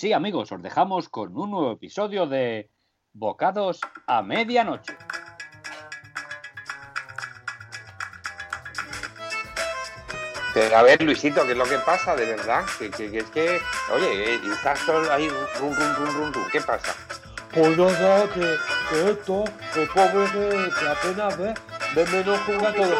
Sí, amigos, os dejamos con un nuevo episodio de Bocados a Medianoche. Pero a ver, Luisito, ¿qué es lo que pasa de verdad? Que, que- que es que, oye, eh, estás solo ahí, rum, rum, rum, rum, rum. ¿qué pasa? Pues nada, que, que esto, que pobre que, apenas ve, ve menos jugato de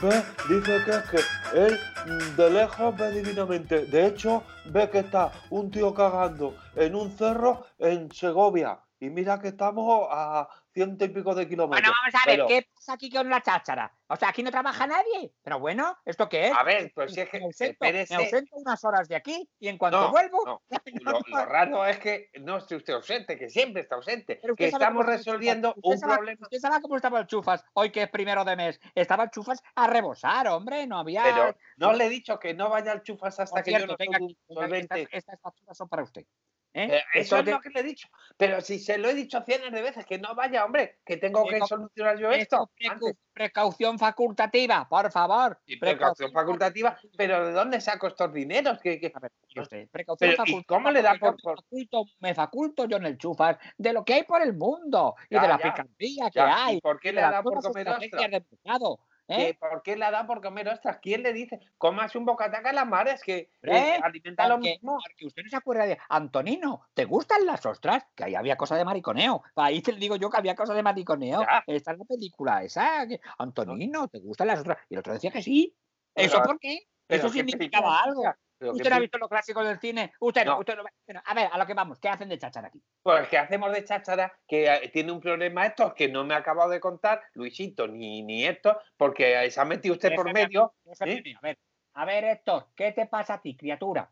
Ve, dice que es que él mm, de lejos ve divinamente. De hecho, ve que está un tío cagando en un cerro en Segovia. Y mira que estamos a ciento y pico de kilómetros. Bueno, vamos a ver, Pero- ¿qué pasa aquí con la cháchara? O sea, aquí no trabaja nadie. Pero bueno, ¿esto qué es? A ver, pues si es que, me, ausento, me ausento unas horas de aquí y en cuanto No, vuelvo. no. Lo, lo raro es que no esté usted ausente, que siempre está ausente. Pero Que estamos resolviendo un sabe- problema. Usted sabe cómo estaba el chufas hoy que es primero de mes. Estaba el chufas a rebosar, hombre. No había. Pero no le he dicho que no vaya al chufas hasta Por que cierto, yo no venga soy aquí, estas facturas son para usted. ¿Eh? Eh, eso es lo que le he dicho. Pero si se lo he dicho cientos de veces, que no vaya, hombre, que tengo que solucionar yo esto, antes. precaución facultativa, por favor. Y precaución facultativa, pero ¿de dónde saco estos dineros? Que, que- A ver, mire usted, precaución Pero, ¿y facultativa, cómo le da yo por- me faculto, me faculto yo en el chufas de lo que hay por el mundo y Ya, de la ya, picardía que hay. ¿Y por qué le da por comer de mercado. ¿Que ¿eh? ¿Por qué le da por comer ostras? ¿Quién le dice? Comas un bocataca a las mares que eh, alimenta lo Porque, mismo. porque usted no se acuerda de Antonino, ¿te gustan las ostras? Que ahí había cosa de mariconeo. Ahí te digo yo que había cosa de mariconeo. Ya. Esta es la película, esa. que- Antonino, ¿te gustan las ostras? Y el otro decía que sí. ¿Eso por qué? Eso ¿qué significaba algo. Pero ¿qué ¿Usted no ha visto los clásicos del cine? Usted no, No. usted no. Bueno, a ver, a lo que vamos, ¿qué hacen de cháchara aquí? Pues que hacemos de cháchara, que eh, tiene un problema esto que no me ha acabado de contar, Luisito, ni, ni esto, porque se ha metido usted por medio. ¿eh? a ver, a ver, Héctor, ¿qué te pasa a ti, criatura?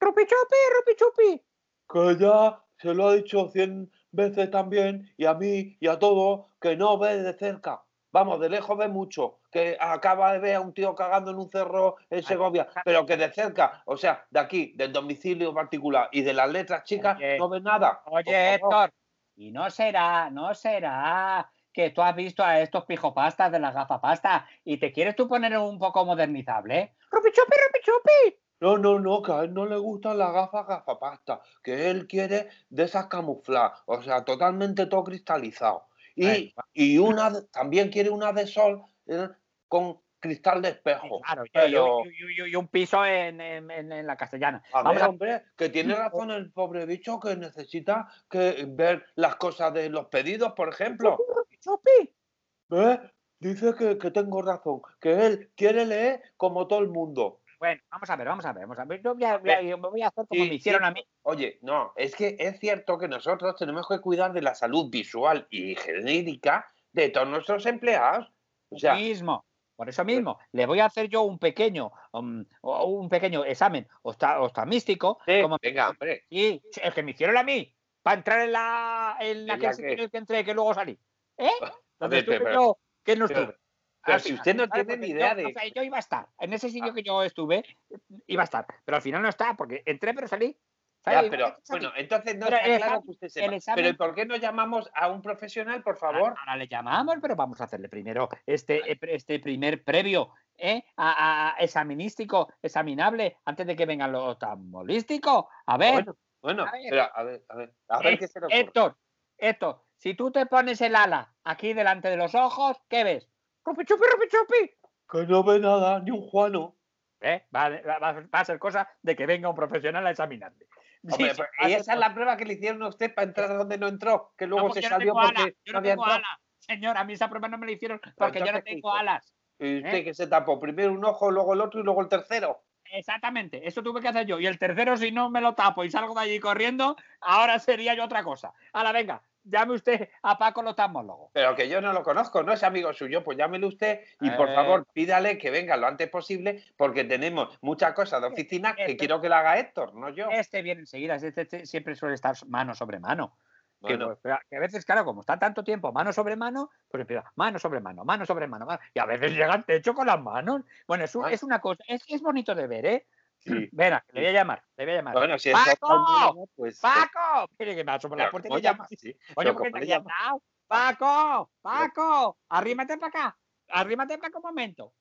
¡Rupi chupi, rupi chupi! que ya se lo ha dicho cien veces también, y a mí y a todos, que no ve de cerca. Vamos, de lejos ve mucho, que acaba de ver a un tío cagando en un cerro en Segovia, pero que de cerca, o sea, de aquí, del domicilio particular y de las letras chicas, Oye, no ve nada. Oye. Héctor, y no será, no será que tú has visto a estos pijopastas de la gafapasta y te quieres tú poner un poco modernizable, ¿eh? ¡Rupi chupi, rupi chupi! No, no, no, que a él no le gustan las gafas gafapasta, que él quiere de esas camufladas, o sea, totalmente todo cristalizado. Y, Bueno, y una también quiere una de sol eh, con cristal de espejo. Claro, pero, y, un piso en, en- la castellana. a Vamos ver, a- hombre, que tiene razón el pobre bicho que necesita que ver las cosas de los pedidos, por ejemplo. ¡Rupi chupi! ¿Ves? Dice que, que tengo razón, que él quiere leer como todo el mundo. Bueno, vamos a ver, vamos a ver, vamos a ver. Yo voy a, voy a- yo voy a hacer como Sí, me hicieron sí. a mí. Oye, no, es que es cierto que nosotros tenemos que cuidar de la salud visual y genérica de todos nuestros empleados. O sea, mismo. Por eso mismo, le voy a hacer yo un pequeño, um, un pequeño examen oftalmístico, sí, como venga, hombre. sí, el que me hicieron a mí, para entrar en la en ¿En aquel la el que entré, que luego salí. ¿Eh? Donde pero- estuve yo, que no estuve. Pero si final, usted no tiene ni idea yo, de- o sea, yo iba a estar, en ese sitio Ah. que yo estuve, iba a estar, pero al final no está, porque entré pero salí. Ya, pero bueno, entonces no Pero está claro que usted sepa. examen- Pero ¿y por qué no llamamos a un profesional, por favor? Ahora, le llamamos, pero vamos a hacerle primero este, eh, este primer previo ¿eh? a, a- examinístico, examinable, antes de que vengan los oftalmolísticos. A ver, Bueno, bueno, a ver. pero a ver, a ver, a ver Eh, qué se. Héctor, Héctor, si tú te pones el ala aquí delante de los ojos, ¿qué ves? ¡Rupi chupi, rupi chupi! Que no ve nada, ni un Juano. ¿Eh? Va, va- va- va a ser cosa de que venga un profesional a examinarle. Hombre, sí, y esa es la prueba que le hicieron a usted para entrar donde no entró, que luego se no salió porque yo no no había tengo entrado. alas. Señor, a mí esa prueba no me la hicieron porque yo no entonces, ¿qué tengo alas. Y usted ¿Eh? que se tapó primero un ojo, luego el otro y luego el tercero. Exactamente, eso tuve que hacer yo. Y el tercero, si no me lo tapo y salgo de allí corriendo, ahora sería yo otra cosa. Ahora, venga, llame usted a Paco el oftalmólogo. Pero que yo no lo conozco, no es amigo suyo, pues llámele usted y por Eh. favor pídale que venga lo antes posible porque tenemos muchas cosas de oficina que Este- quiero que la haga Héctor, no yo. Este viene enseguida, este, este siempre suele estar mano sobre mano. Bueno, pues, que a veces, claro, como está tanto tiempo mano sobre mano, pues empieza mano sobre mano, mano sobre mano, mano, y a veces llega al techo con las manos. Bueno, es, un- es una cosa, es, es bonito de ver, ¿eh? Sí. Venga, le voy a llamar, le voy a llamar. Bueno, si es ¡Paco! pues. ¡Paco! Mire que me asomo por la puerta y ¿cómo le llama. llamas? Sí, Oye, pero ¿por qué ¿cómo te llamas? llamado? Paco, Paco, arrímate para acá, arrímate para acá un momento.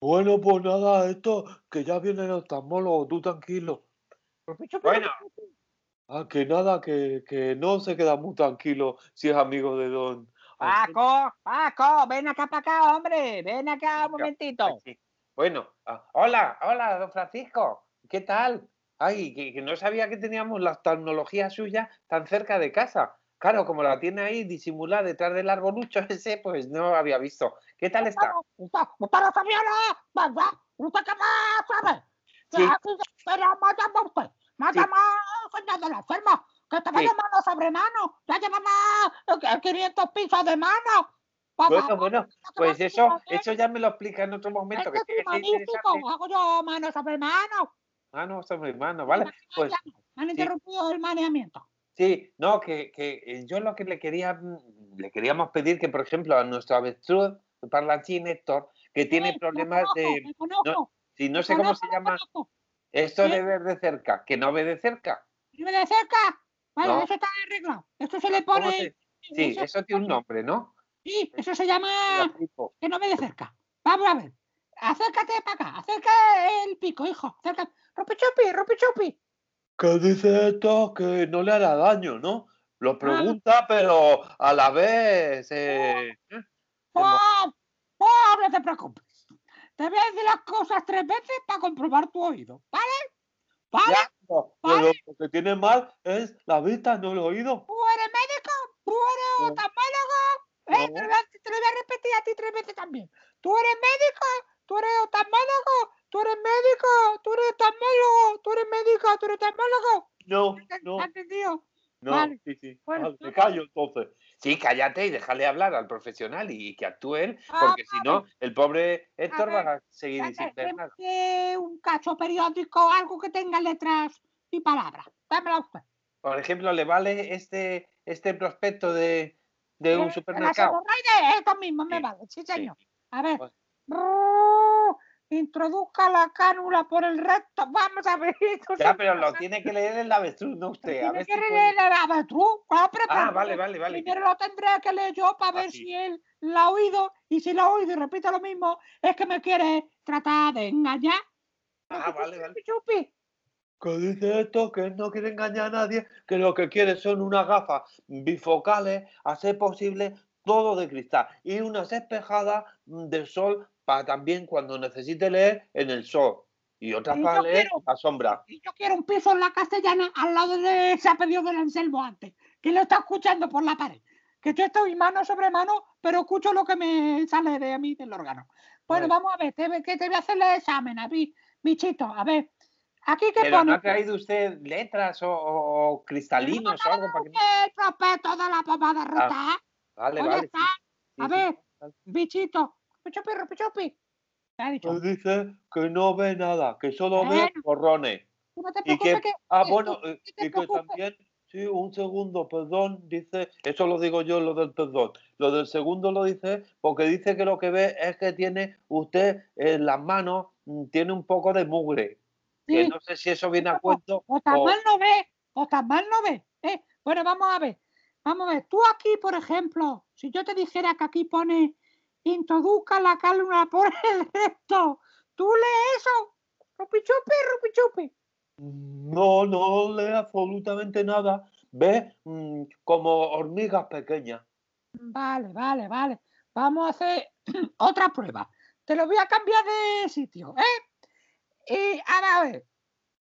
Bueno, pues nada, esto, que ya viene el oftalmólogo, tú tranquilo. Bueno. Ah, que nada, que, que no se queda muy tranquilo si es amigo de don. Paco, Paco, ven acá para acá, hombre. Ven acá un momentito. Bueno, ah, hola, hola, don Francisco. ¿Qué tal? Ay, que, que no sabía que teníamos la tecnología suya tan cerca de casa. Claro, como la tiene ahí disimulada detrás del arbolucho ese, pues no había visto. ¿Qué tal está? Sí. Sí. de la enferma. Que te Sí. mano sobre mano. Ya llevamos 500 pisos de mano. Bueno, bueno, pues eso, eso ya me lo explica en otro momento, que es magnífico. Hago yo mano sobre mano. Ah, no, está muy mano, ¿vale? Pues Me han interrumpido el maneamiento. sí, no, que, que eh, yo lo que le quería, mm, le queríamos pedir que, por ejemplo, a nuestro avestruz parlanchín Héctor, que tiene problemas de, conozco, si no sé cómo se llama, esto de ver de cerca, que no ve de cerca. ¿Y de cerca? Vale, No. eso está arreglado. Esto se le ¿Cómo pone. Sí, eso tiene un nombre, ¿no? Sí, eso se llama que no ve de cerca. Vamos a ver. Acércate para acá. Acerca el pico, hijo. Acerca. Rupi chupi, rupi chupi. Que dice esto que no le hará daño, ¿no? Ah. Lo pregunta, pero a la vez. eh, pues no te preocupes. Te voy a decir las cosas tres veces para comprobar tu oído. ¿Vale? ¿Vale? Ya, Vale. lo que tiene mal es la vista, no el oído. ¿Tú eres médico? ¿Tú eres oftalmólogo? ¿Eh? Te, lo voy a, te lo voy a repetir a ti tres veces también. ¿Tú eres médico? ¿Tú eres oftalmólogo? ¿Tú eres médico? ¿Tú eres oftalmólogo? ¿Tú eres médico? ¿Tú eres oftalmólogo? No, ¿Me no, has entendido? no. vale. Sí, sí. Bueno, Vale, me no, callo entonces. Sí, cállate y déjale hablar al profesional y, y que actúe él, Ah, porque si no, el pobre Héctor ver, va a seguir Dame- sin ver nada. deme un cacho periódico, algo que tenga letras y palabras. Dámela usted. Por ejemplo, ¿le vale este, este prospecto de, de un Eh, supermercado? Hemorroides, esto mismo me Sí, vale, sí sí. señor. A ver. Pues- Brrr, Introduzca la cánula por el recto. Vamos a ver. esto Ya, pero lo tiene que leer el avestruz, no usted. A Tiene ver que si puede- leer el avestruz. Ah, Ah, vale, vale, vale. Primero lo tendré que leer yo para Ah, ver sí. si él la ha oído. Y si la ha oído y repite lo mismo, es que me quiere tratar de engañar. Ah, vale, vale. Chupi, chupi. Que dice esto que él no quiere engañar a nadie, que lo que quiere son unas gafas bifocales, a ser posible todo de cristal y unas espejadas de sol para también cuando necesite leer en el sol y otras Y para leer quiero- a sombra. Y yo quiero un piso en la castellana al lado de ese pedido del Anselmo antes, que lo está escuchando por la pared. Que yo estoy mano sobre mano, pero escucho lo que me sale de mí del órgano. Bueno, vamos a ver, te, que te voy a hacer el examen, a mí, bichito. A ver, aquí que Pero pone. ¿no ha traído usted letras o, cristalinos o algo para que prospecto de la pomada ruta. Vale, ¿Dónde vale. está? sí, A sí, ver, vale. bichito. Pichupi, pichupi. ¿Qué ha dicho? Él dice que no ve nada, que solo ve borrones. No te Y que, que. ah, bueno, que- eh, y que también, sí, un segundo, perdón, dice, eso lo digo yo, lo del perdón. Lo del segundo lo dice porque dice que lo que ve es que tiene usted en las manos, mm, tiene un poco de mugre. Que no sé si eso viene a O- cuento. O tan o- mal no ve, o tan mal no ve. ¿eh? Bueno, vamos a ver. Vamos a ver. Tú aquí, por ejemplo, si yo te dijera que aquí pone introduzca la cálula por el recto, ¿tú lees eso? Rupi chupi, rupi chupi. No, no lee absolutamente nada. Ve mm, como hormigas pequeñas. Vale, vale, vale. Vamos a hacer otra prueba. Te lo voy a cambiar de sitio, ¿eh? Y ahora a ver.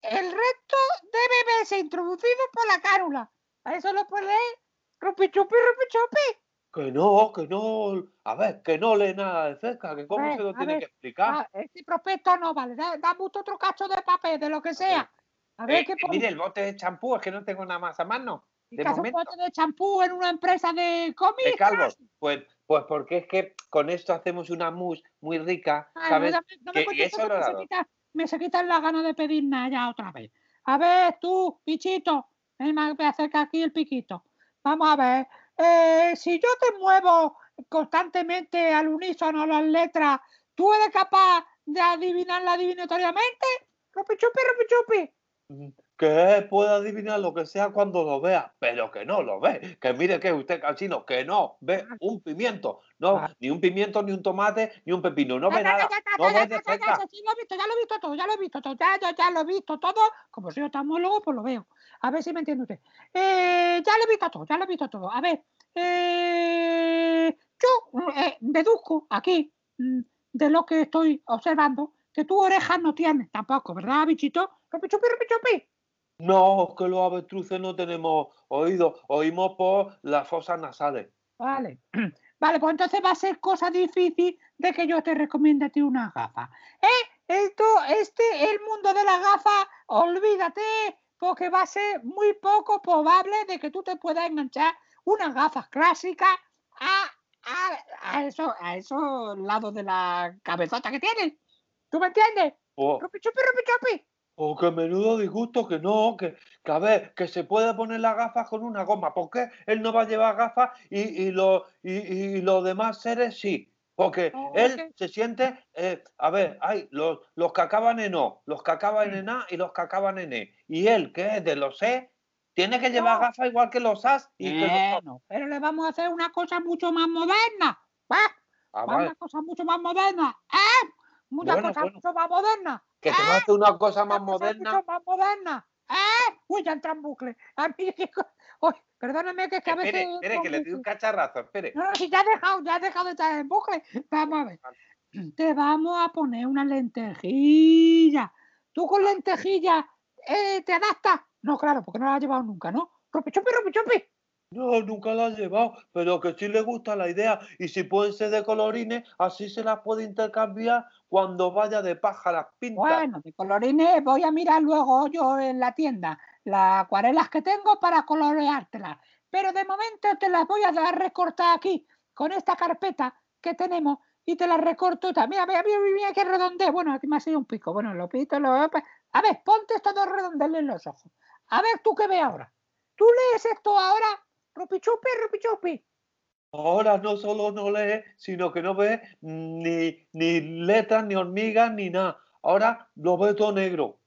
El recto debe verse introducido por la cálula. ¿A eso lo puedes leer? Rupi chupi, rupi chupi. Que no, que no. A ver, que no lee nada de cerca, que cómo ver, se lo tiene ver, que explicar. Ah, este prospecto no vale. Da- Dame otro cacho de papel, de lo que sea. A ver Eh, qué eh, mire, el bote de champú, es que no tengo nada más a mano. De un bote de champú en una empresa de cómics. De calvos. Pues, pues porque es que con esto hacemos una mousse muy rica, ¿sabes? no, me- no me que eso lo he dado. Me se quitan las ganas de pedir nada ya otra vez. A ver, tú, bichito, ven, a acercar aquí el piquito. Vamos a ver. eh, si yo te muevo constantemente al unísono las letras, ¿tú eres capaz de adivinarla adivinatoriamente? Rupi chupi, rupi chupi. Que puede adivinar lo que sea cuando lo vea, pero que no lo ve. Que mire que usted, calcino, que no ve un pimiento. No, Vale. ni un pimiento, ni un tomate, ni un pepino. No ve nada. No ve de cerca. ya, sí, lo he visto, ya lo he visto todo, ya lo he visto todo, ya, ya, ya lo he visto todo. Como soy oftalmólogo, pues lo veo. A ver si me entiende usted. Eh, ya lo he visto todo, ya lo he visto todo. A ver, eh, yo eh, deduzco aquí mm, de lo que estoy observando que tú orejas no tienes tampoco, ¿verdad, bichito? Chupi, rupi, chupi. No, que los avestruces no tenemos oídos. Oímos por las fosas nasales. Vale. Vale, pues entonces va a ser cosa difícil de que yo te recomiende a ti unas gafas. ¿Eh? Esto, este, el mundo de las gafas, olvídate, porque va a ser muy poco probable de que tú te puedas enganchar unas gafas clásicas a, a, a eso, a esos lados de la cabezota que tienes. ¿Tú me entiendes? O, Rupi, chupi, rupi, chupi. O que menudo disgusto, que no, que, que a ver, que se puede poner las gafas con una goma. ¿Por qué él no va a llevar gafas y, y, lo- y, y los demás seres sí? Porque No, él se siente, eh, a ver, hay los, los que acaban en O, los que acaban en A y los que acaban en E. Y él, que es de los E, tiene que llevar No. gafas igual que los As y que los. Bueno, pero le vamos a hacer una cosa mucho más moderna. ¿va? Ah, vale, Una cosa mucho más moderna. ¿Eh? Una Bueno, cosa bueno. mucho más moderna. que te va a hacer una cosa más Una cosa moderna. mucho más moderna. ¿Eh? Uy, ya entra en bucle. A mí, Uy, perdóname que es que a veces. Espere, que le doy un cacharrazo, espere. No, no, si ya has dejado, ya has dejado de estar en bucle. Vamos a ver. Te vamos a poner una lentejilla. ¿Tú con lentejilla eh, te adaptas? No, claro, porque no la has llevado nunca, ¿no? Rupi chupi, rupi chupi. No, nunca la ha llevado, pero que sí le gusta la idea. Y si pueden ser de colorines, así se las puede intercambiar cuando vaya de paja las pintas. Bueno, de colorines voy a mirar luego yo en la tienda las acuarelas que tengo para coloreártelas. Pero de momento te las voy a dar recortar aquí con esta carpeta que tenemos y te las recorto. Mira, mira, mira, mira, qué redondez. Bueno, aquí me ha sido un pico. Bueno, lo pito, lo... A ver, ponte estos dos redondeles en los ojos. A ver, tú qué ves ahora. ¿Tú lees esto ahora? Rupi chupi, rupi chupi. Ahora no solo no lee, sino que no ve ni, ni letras, ni hormigas, ni nada. Ahora lo ve todo negro.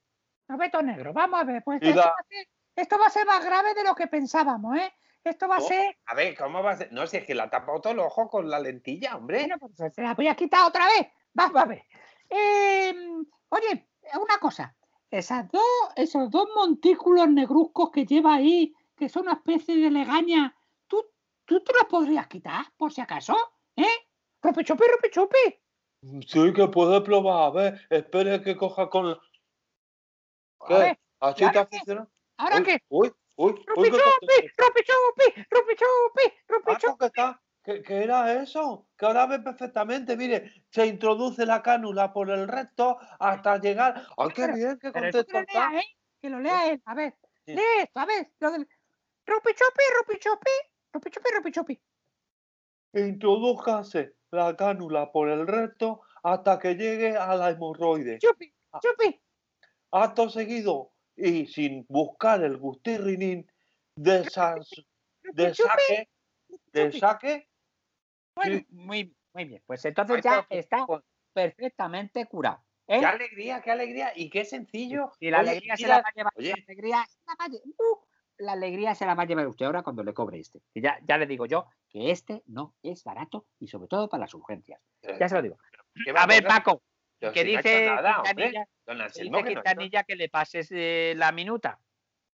No veto negro. Vamos a ver, pues esto la- va a, ser, esto va a ser más grave de lo que pensábamos, ¿eh? Esto va a ser A ver, ¿cómo va a ser? No, si es que la ha tapado todo el ojo con la lentilla, hombre. Bueno, pues se la voy a quitar otra vez. Vamos a ver. Em, oye, una cosa. Esas dos, esos dos montículos negruzcos que lleva ahí, que son una especie de legaña, ¿tú, tú te los podrías quitar, por si acaso? ¿Eh? Rupi chupi, rupi chupi. Sí que puede probar. A ver, espere que coja con... ¿Qué? ver, ¿Así ¿y está ahora qué? Uy, qué? Uy, uy, uy, Rupi qué Ah, era eso, que ahora ve perfectamente, mire, se introduce la cánula por el recto hasta llegar. ¡Ay, qué bien, qué contento está! ¿eh? Que lo lea él. A ver, lee esto, a ver. Lo del... Rupi chupi, rupi chupi, rupi chupi, rupi chupi. Introdújase la cánula por el recto hasta que llegue a la hemorroide. Chupi, Ah. chupi. Acto seguido y sin buscar el gustirrinín de, sas- de Rupi chupi, saque, de chupi. saque, Bueno, muy, muy bien. Pues entonces Ay, ya pero- está perfectamente curado. ¿eh? Qué alegría, qué alegría y qué sencillo. Y la Oye, alegría se la va a llevar. oye. La alegría, se la va a lle- uh, la alegría se la va a llevar usted ahora cuando le cobre este. Que ya, ya le digo yo que este no es barato y sobre todo para las urgencias. Ya se lo digo. ¿qué va A ver? Paco, que si no dice nada. Quintanilla, Don que Anselmo, dice que no ha hecho- Quintanilla que le pases eh, la minuta.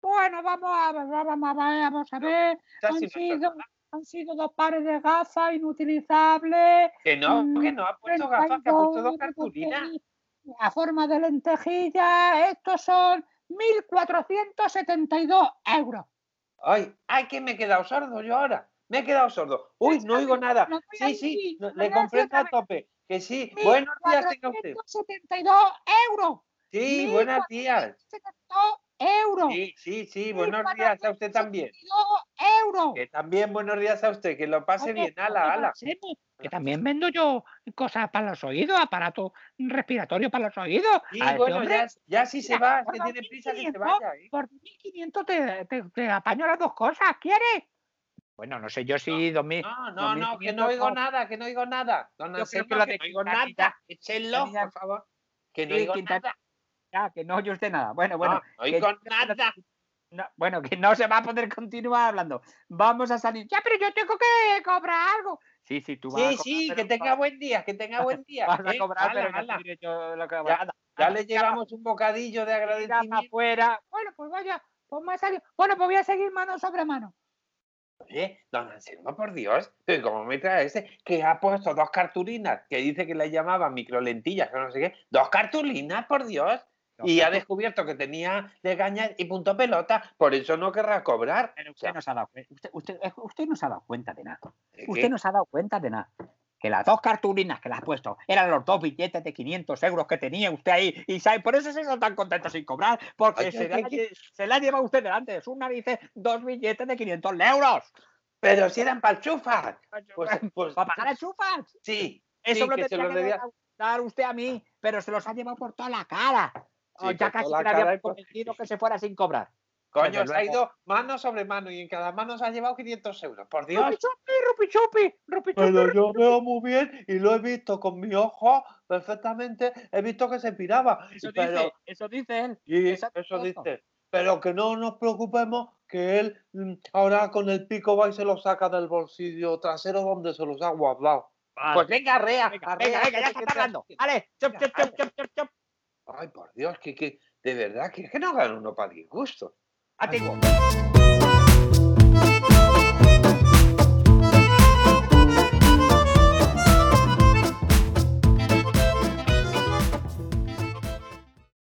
Bueno, vamos a ver, vamos a ver, vamos a ver. Han sido, han sido dos pares de gafas inutilizables. Que no, Mm, que no ha puesto gafas, que ha puesto dos 32 cartulinas. A forma de lentejilla, estos son 1.472 euros. Ay, ay, que me he quedado sordo yo ahora. Me he quedado sordo. Uy, no oigo nada. Sí, sí, no- le comprendo otra a tope. Que sí. Buenos días tenga usted. 1.472 euros. Sí, buenos días. 1.472 euros. Sí, sí, sí, buenos días a usted también. 1.472 euros. Que también buenos días a usted, que lo pase bien. Ala, ala. Que también vendo yo cosas para los oídos, aparato respiratorio para los oídos. Sí, A este bueno, hombre, ya, ya si se mira, va, que tiene prisa que se 2.500, vaya. ¿eh? Por 1.500 te, te, te apaño las dos cosas, ¿quieres? Bueno, no sé yo si 2.000. No, no, no, que 2.500 no oigo no. nada, que no oigo nada. Don Yo creo que lo que de no oigo nada. Échenlo, por favor. Que no Sí, oigo nada. Ya, que no oye usted nada. Bueno, bueno. no que- oigo nada. no, bueno, que no se va a poder continuar hablando. Vamos a salir. Ya, pero yo tengo que cobrar algo. Sí, sí, tú vas a Sí, cobrar, sí, pero que tenga buen día, que tenga buen día. Vas a ¿eh? cobrar, Hala, pero ya yo lo que a le llevamos un bocadillo de agradecimiento. afuera. Bueno, pues vaya, pues me ha salido. Bueno, pues voy a seguir mano sobre mano. Oye, don Anselmo, por Dios, pero ¿cómo me trae ese que ha puesto dos cartulinas que dice que le llamaban microlentillas o no sé qué? Dos cartulinas, por Dios. Y ha descubierto que tenía legañas y punto pelota, por eso no querrá cobrar. Pero O usted sea, no se ha dado cuenta. Usted, usted, usted no se ha dado cuenta de nada. ¿de Usted no se ha dado cuenta de nada. Que las dos cartulinas que le has puesto eran los dos billetes de 500 euros que tenía usted ahí. Y sabe, por eso se está tan contento sin cobrar. Porque Ay, se, lle- se le ha llevado usted delante de sus narices dos billetes de 500 euros. Pero si eran palchufas. Pues, pues ¿Para pagar chufas? sí. Eso sí, que lo se que debía- dar usted a mí, pero se los ha llevado por toda la cara. Sí, Oh, ya casi le había por- convencido que se fuera sin cobrar. Coño, se ha ido mano sobre mano y en cada mano se ha llevado 500 euros. Por Dios. Rupi chupi, rupi chupi, rupi chupi. Pero yo veo muy bien y lo he visto con mi ojo perfectamente. He visto que se piraba. Eso pero, dice, eso dice él. y exacto. eso dice. Pero que no nos preocupemos que él mm, ahora con el pico va y se lo saca del bolsillo trasero donde se los ha guardado. Pues venga, arrea. Venga, arrea, venga, venga, ya está te- tardando. Vale, chop, chop, chop, chop, chop, chop. Ay, por Dios, que, que de verdad que, que no gana uno para disgusto. Antiguo.